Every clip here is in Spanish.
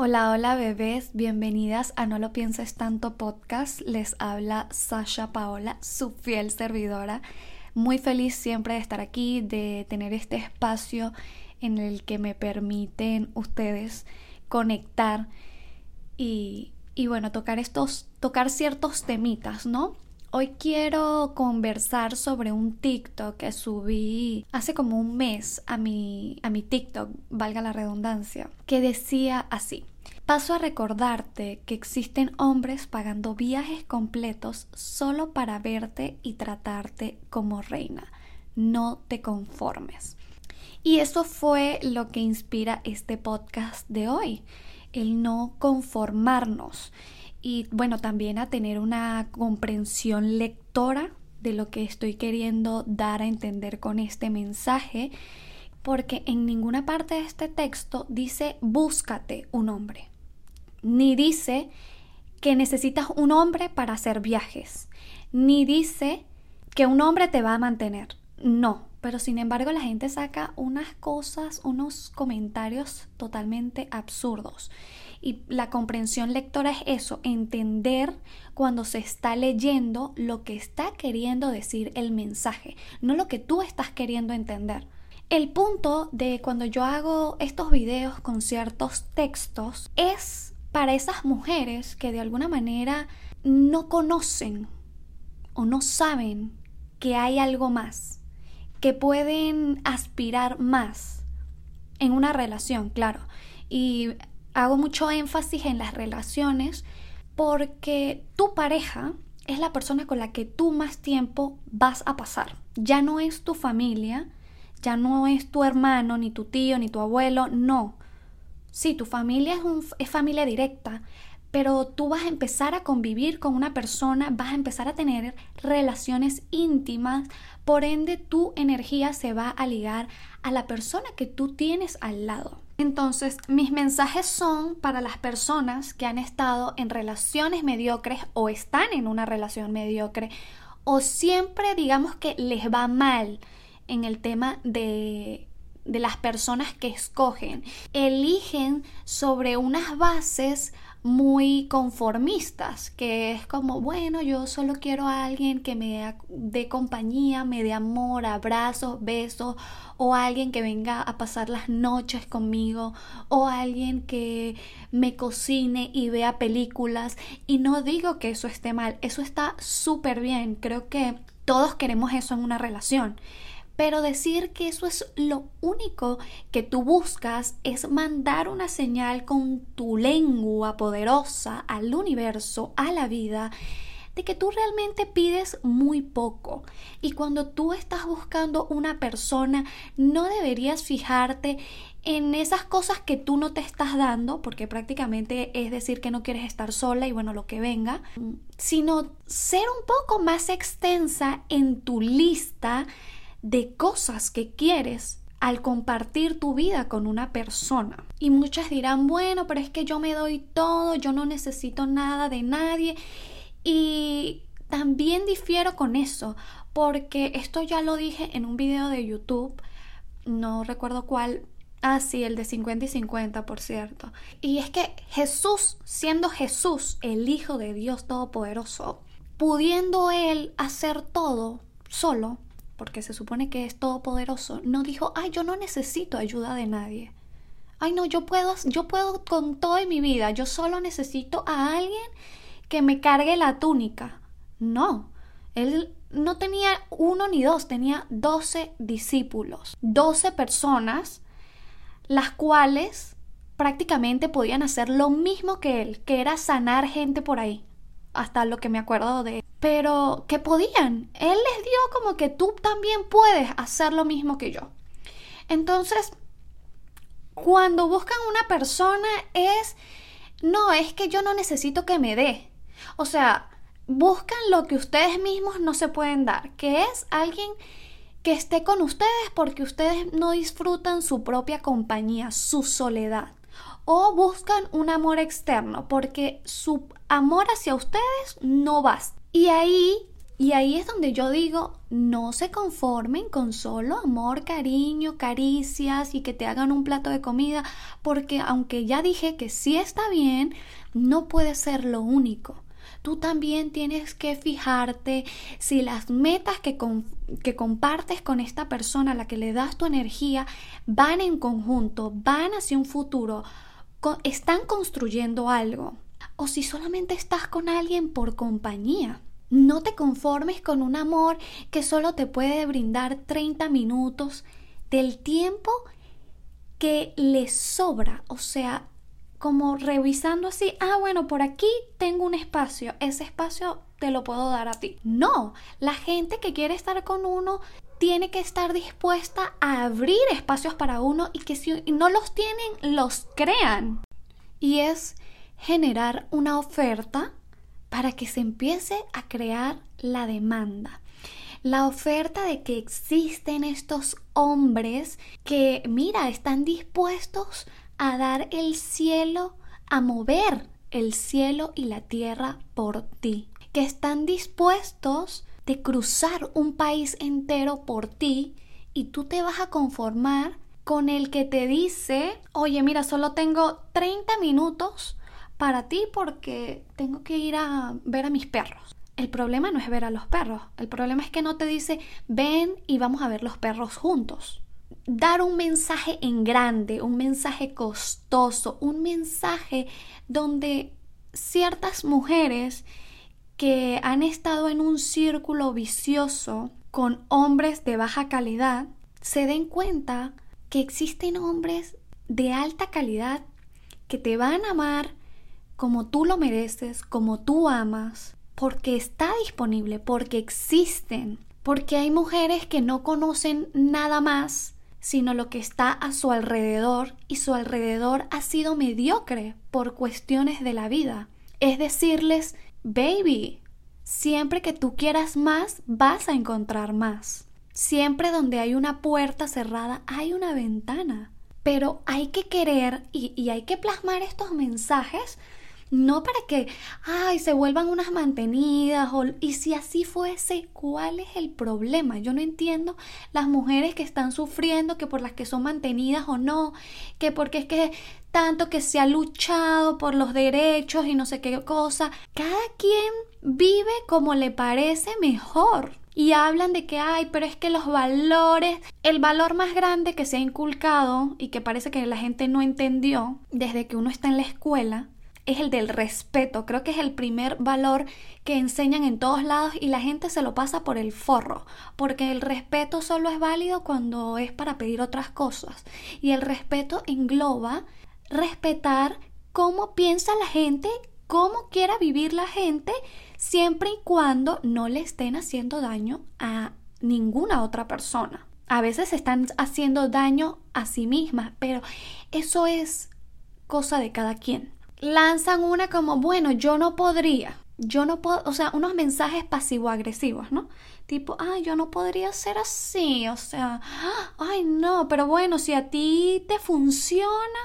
Hola, hola bebés, bienvenidas a No lo pienses tanto podcast. Les habla Sasha Paola, su fiel servidora. Muy feliz siempre de estar aquí, de tener este espacio en el que me permiten ustedes conectar y, y bueno, tocar estos, tocar ciertos temitas, ¿no? Hoy quiero conversar sobre un TikTok que subí hace como un mes a mi, a mi TikTok, valga la redundancia, que decía así. Paso a recordarte que existen hombres pagando viajes completos solo para verte y tratarte como reina. No te conformes. Y eso fue lo que inspira este podcast de hoy, el no conformarnos y bueno, también a tener una comprensión lectora de lo que estoy queriendo dar a entender con este mensaje, porque en ninguna parte de este texto dice búscate un hombre, ni dice que necesitas un hombre para hacer viajes, ni dice que un hombre te va a mantener. No, pero sin embargo la gente saca unas cosas, unos comentarios totalmente absurdos. Y la comprensión lectora es eso, entender cuando se está leyendo lo que está queriendo decir el mensaje, no lo que tú estás queriendo entender. El punto de cuando yo hago estos videos con ciertos textos es para esas mujeres que de alguna manera no conocen o no saben que hay algo más, que pueden aspirar más en una relación, claro. Y hago mucho énfasis en las relaciones porque tu pareja es la persona con la que tú más tiempo vas a pasar. Ya no es tu familia, ya no es tu hermano, ni tu tío, ni tu abuelo, no. Sí, tu familia es, familia directa, pero tú vas a empezar a convivir con una persona, vas a empezar a tener relaciones íntimas, por ende tu energía se va a ligar a la persona que tú tienes al lado. Entonces, mis mensajes son para las personas que han estado en relaciones mediocres o están en una relación mediocre o siempre digamos que les va mal en el tema de, de las personas que escogen. Eligen sobre unas bases muy conformistas, que es como, bueno, yo solo quiero a alguien que me dé compañía, me dé amor, abrazos, besos, o alguien que venga a pasar las noches conmigo, o alguien que me cocine y vea películas. Y no digo que eso esté mal, eso está súper bien, creo que todos queremos eso en una relación. Pero decir que eso es lo único que tú buscas es mandar una señal con tu lengua poderosa al universo, a la vida, de que tú realmente pides muy poco. Y cuando tú estás buscando una persona, no deberías fijarte en esas cosas que tú no te estás dando, porque prácticamente es decir que no quieres estar sola y bueno, lo que venga, sino ser un poco más extensa en tu lista de cosas que quieres al compartir tu vida con una persona. Y muchas dirán, bueno, pero es que yo me doy todo, yo no necesito nada de nadie. Y también difiero con eso, porque esto ya lo dije en un video de YouTube, no recuerdo cuál. Ah, sí, el de 50 y 50, por cierto. Y es que Jesús, siendo Jesús el Hijo de Dios Todopoderoso, pudiendo Él hacer todo solo, porque se supone que es todopoderoso, no dijo, ay, yo no necesito ayuda de nadie. Ay, no, yo puedo, yo puedo con todo en mi vida, yo solo necesito a alguien que me cargue la túnica. No, él no tenía uno ni dos, tenía doce discípulos, doce personas, las cuales prácticamente podían hacer lo mismo que él, que era sanar gente por ahí, hasta lo que me acuerdo de pero que podían. Él les dio como que tú también puedes hacer lo mismo que yo. Entonces, cuando buscan una persona es, no, es que yo no necesito que me dé. O sea, buscan lo que ustedes mismos no se pueden dar, que es alguien que esté con ustedes porque ustedes no disfrutan su propia compañía, su soledad. O buscan un amor externo porque su amor hacia ustedes no basta. Y ahí Y ahí es donde yo digo, no se conformen con solo amor, cariño, caricias y que te hagan un plato de comida, porque aunque ya dije que sí está bien, no puede ser lo único. Tú también tienes que fijarte si las metas que, que compartes con esta persona a la que le das tu energía van en conjunto, van hacia un futuro, están construyendo algo. O si solamente estás con alguien por compañía. No te conformes con un amor que solo te puede brindar 30 minutos del tiempo que le sobra. O sea, como revisando así, ah, bueno, por aquí tengo un espacio, ese espacio te lo puedo dar a ti. No, la gente que quiere estar con uno tiene que estar dispuesta a abrir espacios para uno y que si no los tienen, los crean. Y es generar una oferta para que se empiece a crear la demanda. La oferta de que existen estos hombres que, mira, están dispuestos a dar el cielo, a mover el cielo y la tierra por ti, que están dispuestos de cruzar un país entero por ti y tú te vas a conformar con el que te dice, oye, mira, solo tengo 30 minutos para ti porque tengo que ir a ver a mis perros. El problema no es ver a los perros, el problema es que no te dice ven y vamos a ver los perros juntos. Dar un mensaje en grande, un mensaje costoso, un mensaje donde ciertas mujeres que han estado en un círculo vicioso con hombres de baja calidad se den cuenta que existen hombres de alta calidad que te van a amar, como tú lo mereces, como tú amas, porque está disponible, porque existen, porque hay mujeres que no conocen nada más sino lo que está a su alrededor y su alrededor ha sido mediocre por cuestiones de la vida. Es decirles, baby, siempre que tú quieras más, vas a encontrar más. Siempre donde hay una puerta cerrada, hay una ventana. Pero hay que querer y, y hay que plasmar estos mensajes no para que, ay, se vuelvan unas mantenidas, o, y si así fuese, ¿cuál es el problema? Yo no entiendo las mujeres que están sufriendo, que por las que son mantenidas o no, que porque es que tanto que se ha luchado por los derechos y no sé qué cosa, cada quien vive como le parece mejor. Y hablan de que, ay, pero es que los valores, el valor más grande que se ha inculcado y que parece que la gente no entendió desde que uno está en la escuela, es el del respeto. Creo que es el primer valor que enseñan en todos lados y la gente se lo pasa por el forro, porque el respeto solo es válido cuando es para pedir otras cosas. Y el respeto engloba respetar cómo piensa la gente, cómo quiera vivir la gente, siempre y cuando no le estén haciendo daño a ninguna otra persona. A veces están haciendo daño a sí mismas, pero eso es cosa de cada quien lanzan una como, bueno, yo no podría, yo no puedo, o sea, unos mensajes pasivo-agresivos, ¿no? Tipo, ay, yo no podría ser así, o sea, ay, no, pero bueno, si a ti te funciona,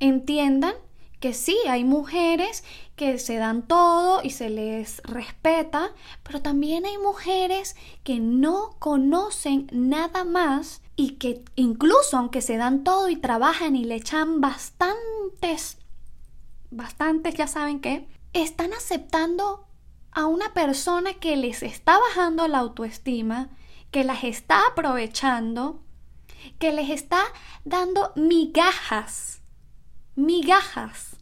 entiendan que sí, hay mujeres que se dan todo y se les respeta, pero también hay mujeres que no conocen nada más y que incluso aunque se dan todo y trabajan y le echan bastantes bastantes ya saben que, están aceptando a una persona que les está bajando la autoestima, que las está aprovechando, que les está dando migajas, migajas,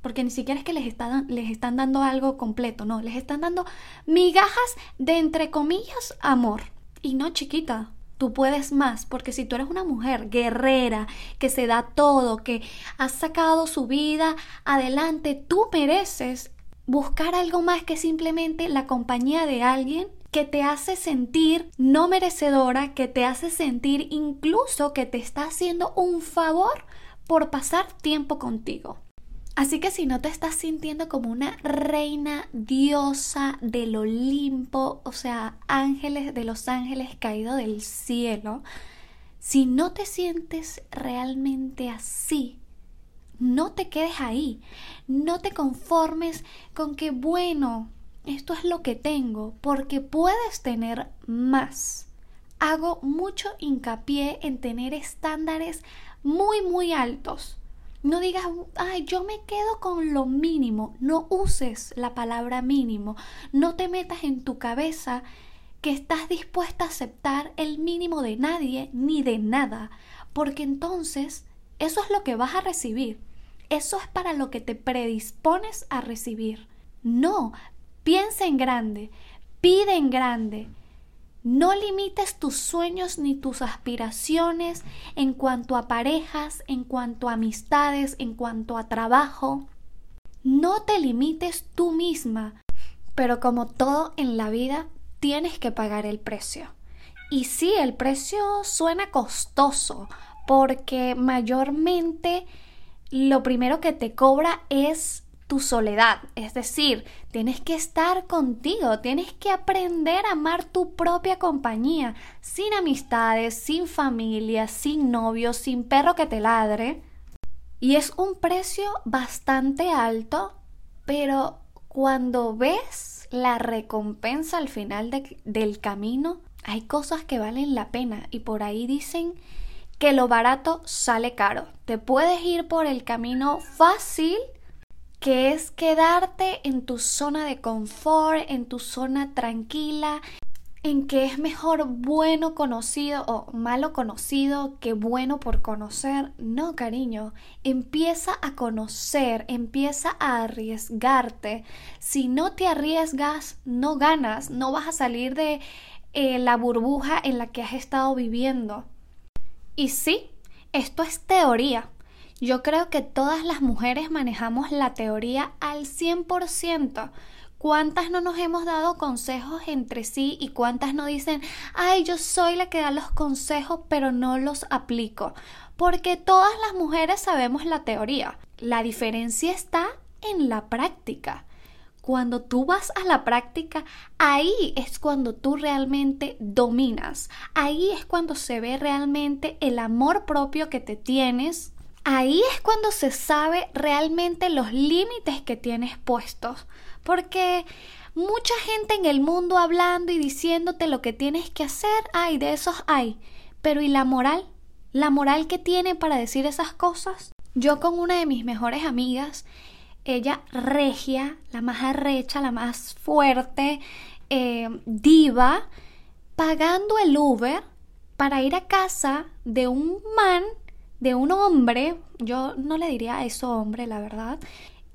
porque ni siquiera es que les, les están dando algo completo, no, les están dando migajas de entre comillas amor. Y no chiquita, Tú puedes más, porque si tú eres una mujer guerrera, que se da todo, que has sacado su vida adelante, tú mereces buscar algo más que simplemente la compañía de alguien que te hace sentir no merecedora, que te hace sentir incluso que te está haciendo un favor por pasar tiempo contigo. Así que si no te estás sintiendo como una reina diosa del Olimpo, o sea, ángeles de los ángeles caídos del cielo, si no te sientes realmente así, no te quedes ahí, no te conformes con que, bueno, esto es lo que tengo, porque puedes tener más. Hago mucho hincapié en tener estándares muy, muy altos. No digas, ay, yo me quedo con lo mínimo. No uses la palabra mínimo. No te metas en tu cabeza que estás dispuesta a aceptar el mínimo de nadie ni de nada, porque entonces eso es lo que vas a recibir. Eso es para lo que te predispones a recibir. No, piensa en grande, pide en grande. No limites tus sueños ni tus aspiraciones en cuanto a parejas, en cuanto a amistades, en cuanto a trabajo. No te limites tú misma, pero como todo en la vida, tienes que pagar el precio. Y sí, el precio suena costoso, porque mayormente lo primero que te cobra es tu soledad, es decir, tienes que estar contigo, tienes que aprender a amar tu propia compañía, sin amistades, sin familia, sin novio, sin perro que te ladre. Y es un precio bastante alto, pero cuando ves la recompensa al final del camino, hay cosas que valen la pena y por ahí dicen que lo barato sale caro. Te puedes ir por el camino fácil, que es quedarte en tu zona de confort, en tu zona tranquila, en que es mejor bueno conocido o malo conocido que bueno por conocer. No, cariño, empieza a conocer, empieza a arriesgarte. Si no te arriesgas, no ganas, no vas a salir de eh, la burbuja en la que has estado viviendo. Y sí, esto es teoría. Yo creo que todas las mujeres manejamos la teoría al 100%. ¿Cuántas no nos hemos dado consejos entre sí y cuántas no dicen, ay, yo soy la que da los consejos pero no los aplico? Porque todas las mujeres sabemos la teoría. La diferencia está en la práctica. Cuando tú vas a la práctica, ahí es cuando tú realmente dominas. Ahí es cuando se ve realmente el amor propio que te tienes. Ahí es cuando se sabe realmente los límites que tienes puestos. Porque mucha gente en el mundo hablando y diciéndote lo que tienes que hacer, hay de esos hay. Pero ¿y la moral? ¿La moral que tiene para decir esas cosas? Yo con una de mis mejores amigas ella regia, la más arrecha, la más fuerte, eh, diva, pagando el Uber para ir a casa de un man, de un hombre, yo no le diría eso hombre, la verdad,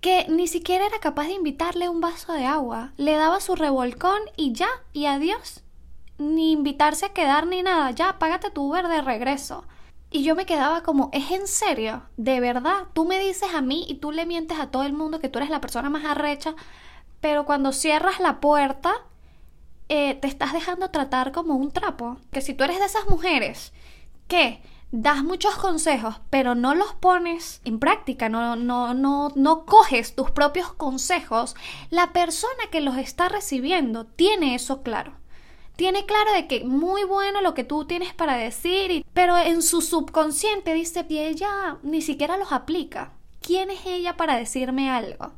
que ni siquiera era capaz de invitarle un vaso de agua, le daba su revolcón y ya, y adiós. Ni invitarse a quedar ni nada, ya, págate tu Uber de regreso. Y yo me quedaba como, ¿es en serio? ¿De verdad? Tú me dices a mí y tú le mientes a todo el mundo que tú eres la persona más arrecha, pero cuando cierras la puerta, eh, te estás dejando tratar como un trapo. Que si tú eres de esas mujeres que das muchos consejos, pero no los pones en práctica, no, no, no, no coges tus propios consejos, la persona que los está recibiendo tiene eso claro tiene claro de que muy bueno lo que tú tienes para decir, pero en su subconsciente dice que ella ni siquiera los aplica. ¿Quién es ella para decirme algo?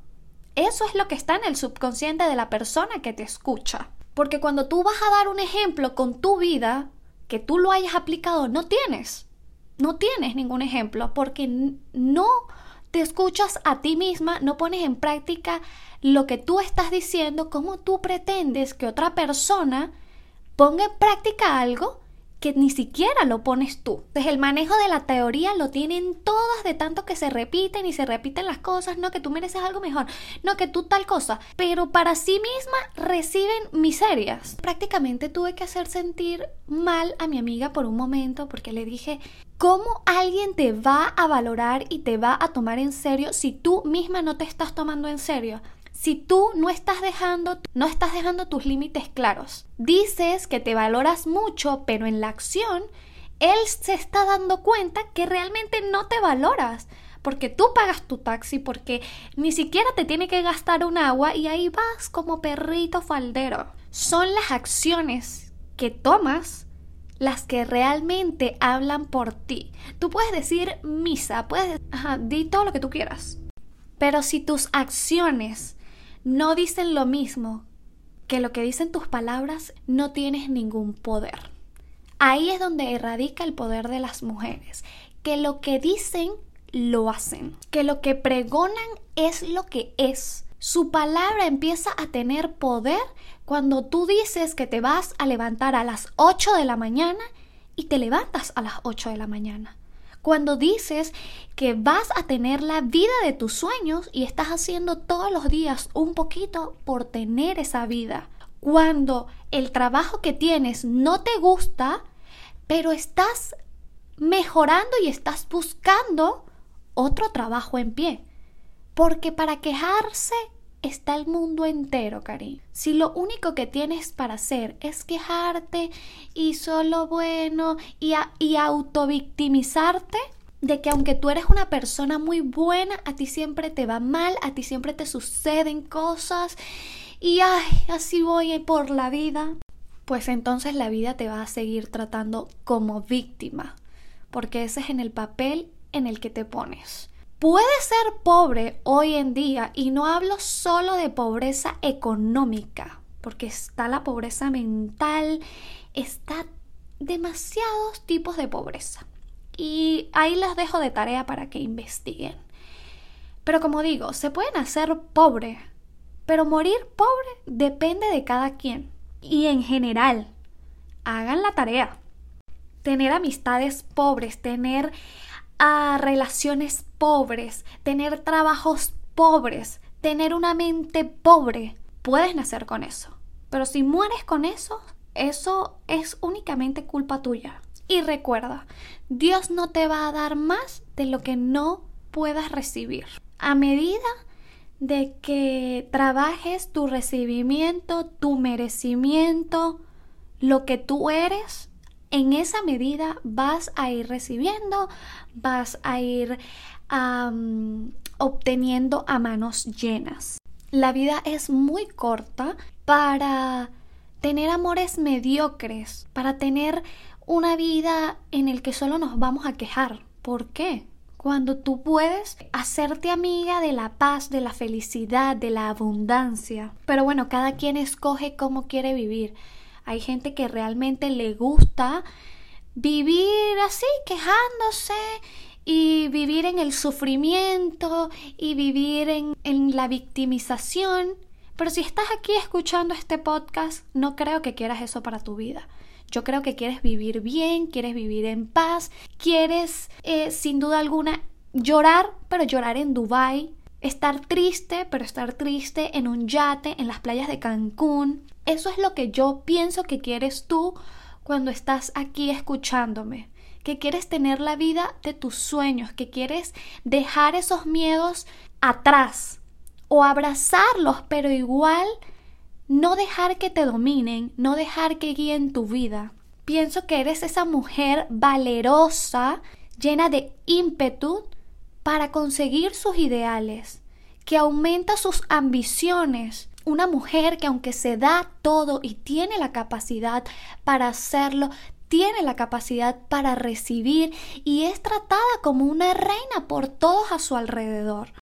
Eso es lo que está en el subconsciente de la persona que te escucha. Porque cuando tú vas a dar un ejemplo con tu vida, que tú lo hayas aplicado, no tienes. No tienes ningún ejemplo porque no te escuchas a ti misma, no pones en práctica lo que tú estás diciendo, cómo tú pretendes que otra persona ponga en práctica algo que ni siquiera lo pones tú. Desde el manejo de la teoría lo tienen todas de tanto que se repiten y se repiten las cosas, no que tú mereces algo mejor, no que tú tal cosa, pero para sí misma reciben miserias. Prácticamente tuve que hacer sentir mal a mi amiga por un momento porque le dije, ¿cómo alguien te va a valorar y te va a tomar en serio si tú misma no te estás tomando en serio? Si tú no estás dejando, no estás dejando tus límites claros. Dices que te valoras mucho, pero en la acción él se está dando cuenta que realmente no te valoras. Porque tú pagas tu taxi, porque ni siquiera te tiene que gastar un agua y ahí vas como perrito faldero. Son las acciones que tomas las que realmente hablan por ti. Tú puedes decir misa, puedes decir todo lo que tú quieras. Pero si tus acciones no dicen lo mismo que lo que dicen tus palabras no tienes ningún poder. Ahí es donde radica el poder de las mujeres, que lo que dicen lo hacen, que lo que pregonan es lo que es. Su palabra empieza a tener poder cuando tú dices que te vas a levantar a las 8 de la mañana y te levantas a las 8 de la mañana. Cuando dices que vas a tener la vida de tus sueños y estás haciendo todos los días un poquito por tener esa vida. Cuando el trabajo que tienes no te gusta, pero estás mejorando y estás buscando otro trabajo en pie. Porque para quejarse está el mundo entero, Karim. Si lo único que tienes para hacer es quejarte y solo bueno y, y autovictimizarte, de que aunque tú eres una persona muy buena, a ti siempre te va mal, a ti siempre te suceden cosas y ay, así voy por la vida, pues entonces la vida te va a seguir tratando como víctima, porque ese es en el papel en el que te pones. Puedes ser pobre hoy en día y no hablo solo de pobreza económica, porque está la pobreza mental, está demasiados tipos de pobreza. Y ahí las dejo de tarea para que investiguen. Pero como digo, se pueden hacer pobre, pero morir pobre depende de cada quien. Y en general, hagan la tarea. Tener amistades pobres, tener a relaciones pobres, tener trabajos pobres, tener una mente pobre. Puedes nacer con eso. Pero si mueres con eso, eso es únicamente culpa tuya. Y recuerda, Dios no te va a dar más de lo que no puedas recibir. A medida de que trabajes tu recibimiento, tu merecimiento, lo que tú eres, en esa medida vas a ir recibiendo, vas a ir obteniendo a manos llenas. La vida es muy corta para tener amores mediocres, para tener una vida en el que solo nos vamos a quejar. ¿Por qué? Cuando tú puedes hacerte amiga de la paz, de la felicidad, de la abundancia. Pero bueno, cada quien escoge cómo quiere vivir. Hay gente que realmente le gusta vivir así, quejándose y vivir en el sufrimiento y vivir en, en, la victimización. Pero si estás aquí escuchando este podcast, no creo que quieras eso para tu vida. Yo creo que quieres vivir bien, quieres vivir en paz, quieres eh, sin duda alguna llorar, pero llorar en Dubai, estar triste, pero estar triste en un yate en las playas de Cancún, eso es lo que yo pienso que quieres tú cuando estás aquí escuchándome. Que quieres tener la vida de tus sueños, que quieres dejar esos miedos atrás o abrazarlos, pero igual no dejar que te dominen, no dejar que guíen tu vida. Pienso que eres esa mujer valerosa, llena de ímpetu para conseguir sus ideales, que aumenta sus ambiciones, una mujer que aunque se da todo y tiene la capacidad para hacerlo, tiene la capacidad para recibir y es tratada como una reina por todos a su alrededor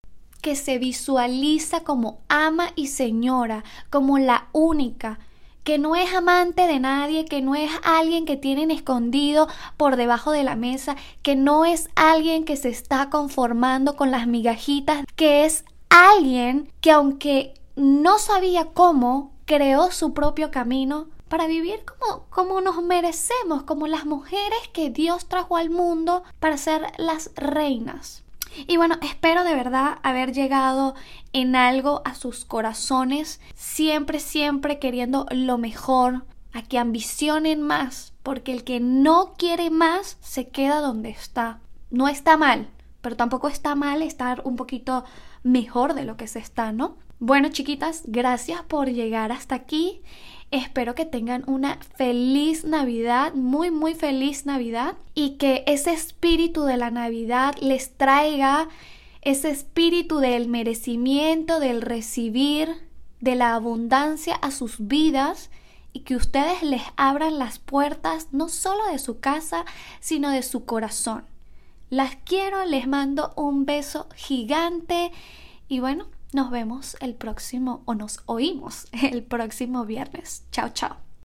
que se visualiza como ama y señora, como la única, que no es amante de nadie, que no es alguien que tienen escondido por debajo de la mesa, que no es alguien que se está conformando con las migajitas, que es alguien que aunque no sabía cómo, creó su propio camino para vivir como, como nos merecemos, como las mujeres que Dios trajo al mundo para ser las reinas. Y bueno, espero de verdad haber llegado en algo a sus corazones, siempre, siempre queriendo lo mejor, a que ambicionen más, porque el que no quiere más se queda donde está. No está mal, pero tampoco está mal estar un poquito mejor de lo que se está, ¿no? Bueno, chiquitas, gracias por llegar hasta aquí. Espero que tengan una feliz Navidad, muy, muy feliz Navidad y que ese espíritu de la Navidad les traiga ese espíritu del merecimiento, del recibir, de la abundancia a sus vidas y que ustedes les abran las puertas no solo de su casa, sino de su corazón. Las quiero, les mando un beso gigante y bueno, nos vemos el próximo o nos oímos el próximo viernes. Chao, chao.